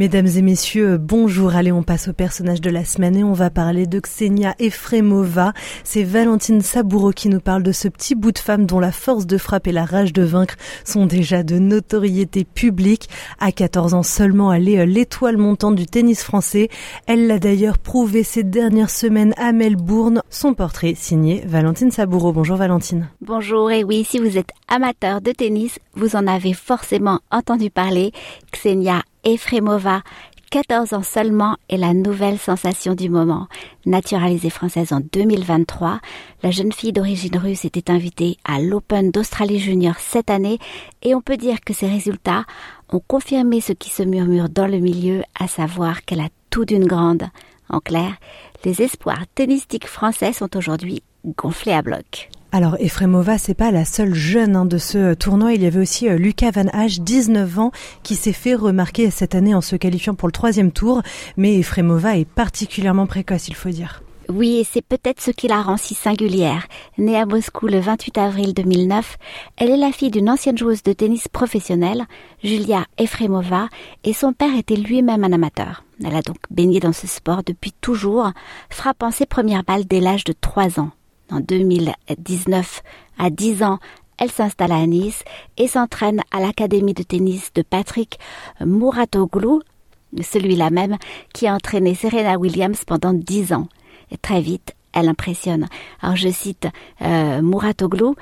Mesdames et messieurs, bonjour. Allez, on passe au personnage de la semaine et on va parler de Xenia Efremova. C'est Valentine Saboureau qui nous parle de ce petit bout de femme dont la force de frappe et la rage de vaincre sont déjà de notoriété publique. À 14 ans seulement, elle est euh, l'étoile montante du tennis français. Elle l'a d'ailleurs prouvé ces dernières semaines à Melbourne. Son portrait signé Valentine Saboureau. Bonjour Valentine. Bonjour, et oui, si vous êtes amateur de tennis, vous en avez forcément entendu parler. Xenia Efremova, 14 ans seulement, est la nouvelle sensation du moment. Naturalisée française en 2023, la jeune fille d'origine russe était invitée à l'Open d'Australie Junior cette année et on peut dire que ses résultats ont confirmé ce qui se murmure dans le milieu, à savoir qu'elle a tout d'une grande. En clair, les espoirs tennistiques français sont aujourd'hui gonflés à bloc. Alors Efremova, c'est pas la seule jeune hein, de ce tournoi. Il y avait aussi euh, Lucas Van Hache, 19 ans, qui s'est fait remarquer cette année en se qualifiant pour le troisième tour. Mais Efremova est particulièrement précoce, il faut dire. Oui, et c'est peut-être ce qui la rend si singulière. Née à Moscou le 28 avril 2009, elle est la fille d'une ancienne joueuse de tennis professionnelle, Julia Efremova, et son père était lui-même un amateur. Elle a donc baigné dans ce sport depuis toujours, frappant ses premières balles dès l'âge de 3 ans. En 2019, à 10 ans, elle s'installe à Nice et s'entraîne à l'académie de tennis de Patrick Mouratoglou, celui-là même qui a entraîné Serena Williams pendant 10 ans. Très vite, elle impressionne. Alors je cite euh, Mouratoglou,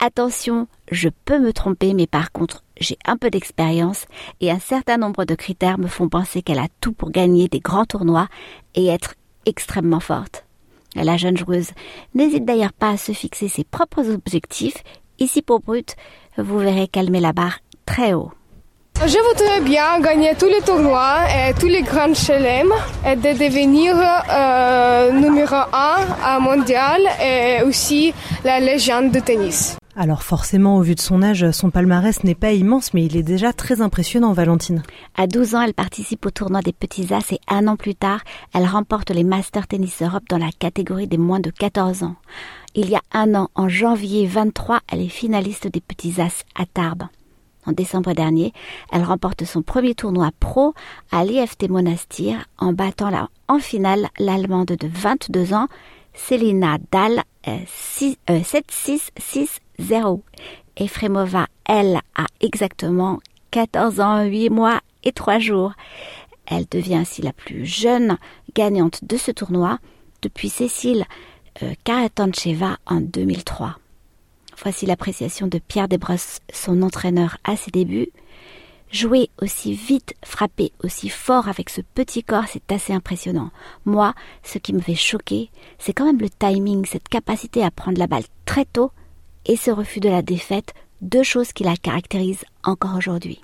Attention, je peux me tromper, mais par contre, j'ai un peu d'expérience et un certain nombre de critères me font penser qu'elle a tout pour gagner des grands tournois et être extrêmement forte. La jeune joueuse n'hésite d'ailleurs pas à se fixer ses propres objectifs. Ici pour Brut, vous verrez met la barre très haut. Je voudrais bien gagner tous les tournois et tous les grands chelem et de devenir euh, numéro un à mondial et aussi la légende de tennis. Alors forcément, au vu de son âge, son palmarès n'est pas immense, mais il est déjà très impressionnant, Valentine. À 12 ans, elle participe au tournoi des petits as et un an plus tard, elle remporte les Master Tennis Europe dans la catégorie des moins de 14 ans. Il y a un an, en janvier 23, elle est finaliste des petits as à Tarbes. En décembre dernier, elle remporte son premier tournoi pro à l'IFT Monastir en battant en finale l'Allemande de 22 ans, Selina Dahl, 7-6-6 euh, 0. Efremova, elle, a exactement 14 ans, 8 mois et 3 jours. Elle devient ainsi la plus jeune gagnante de ce tournoi depuis Cécile euh, Karatancheva en 2003. Voici l'appréciation de Pierre Desbrosses, son entraîneur à ses débuts. Jouer aussi vite, frapper aussi fort avec ce petit corps, c'est assez impressionnant. Moi, ce qui me fait choquer, c'est quand même le timing, cette capacité à prendre la balle très tôt et ce refus de la défaite, deux choses qui la caractérisent encore aujourd'hui.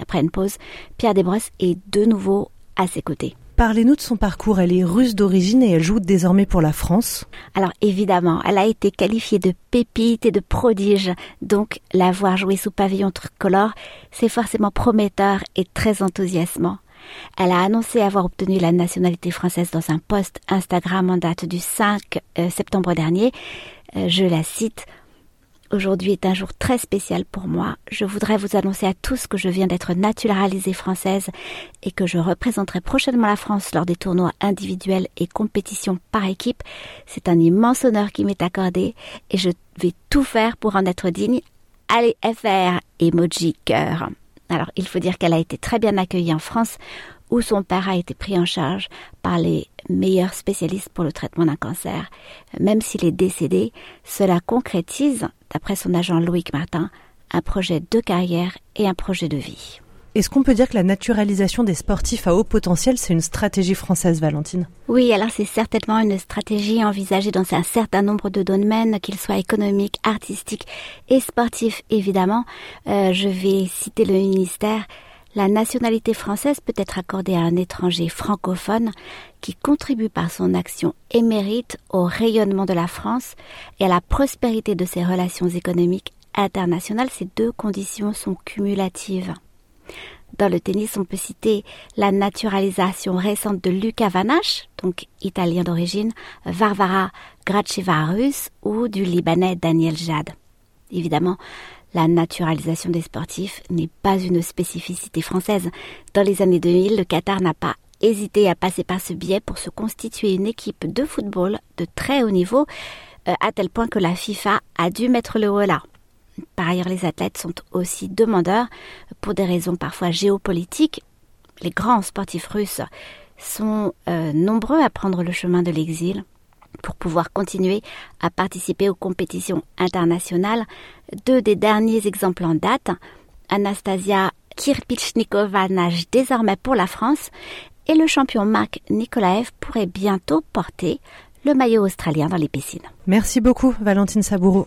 Après une pause, Pierre Desbrosses est de nouveau à ses côtés. Parlez-nous de son parcours. Elle est russe d'origine et elle joue désormais pour la France. Alors évidemment, elle a été qualifiée de pépite et de prodige. Donc la voir jouer sous pavillon tricolore, c'est forcément prometteur et très enthousiasmant. Elle a annoncé avoir obtenu la nationalité française dans un post Instagram en date du 5 euh, septembre dernier. Euh, je la cite Aujourd'hui est un jour très spécial pour moi. Je voudrais vous annoncer à tous que je viens d'être naturalisée française et que je représenterai prochainement la France lors des tournois individuels et compétitions par équipe. C'est un immense honneur qui m'est accordé et je vais tout faire pour en être digne. Allez FR, emoji cœur. Alors, il faut dire qu'elle a été très bien accueillie en France où son père a été pris en charge par les meilleurs spécialistes pour le traitement d'un cancer. Même s'il est décédé, cela concrétise, d'après son agent Loïc Martin, un projet de carrière et un projet de vie. Est-ce qu'on peut dire que la naturalisation des sportifs à haut potentiel, c'est une stratégie française, Valentine? Oui, alors c'est certainement une stratégie envisagée dans un certain nombre de domaines, qu'ils soient économiques, artistiques et sportifs, évidemment. Euh, je vais citer le ministère la nationalité française peut être accordée à un étranger francophone qui contribue par son action émérite au rayonnement de la France et à la prospérité de ses relations économiques international, ces deux conditions sont cumulatives. Dans le tennis, on peut citer la naturalisation récente de Luca Vanache, donc italien d'origine, Varvara Gracheva ou du Libanais Daniel Jad. Évidemment, la naturalisation des sportifs n'est pas une spécificité française. Dans les années 2000, le Qatar n'a pas hésité à passer par ce biais pour se constituer une équipe de football de très haut niveau, euh, à tel point que la FIFA a dû mettre le haut. Par ailleurs, les athlètes sont aussi demandeurs pour des raisons parfois géopolitiques. Les grands sportifs russes sont euh, nombreux à prendre le chemin de l'exil pour pouvoir continuer à participer aux compétitions internationales. Deux des derniers exemples en date, Anastasia Kirpichnikova nage désormais pour la France et le champion Marc Nikolaev pourrait bientôt porter le maillot australien dans les piscines. Merci beaucoup Valentine Saboureau.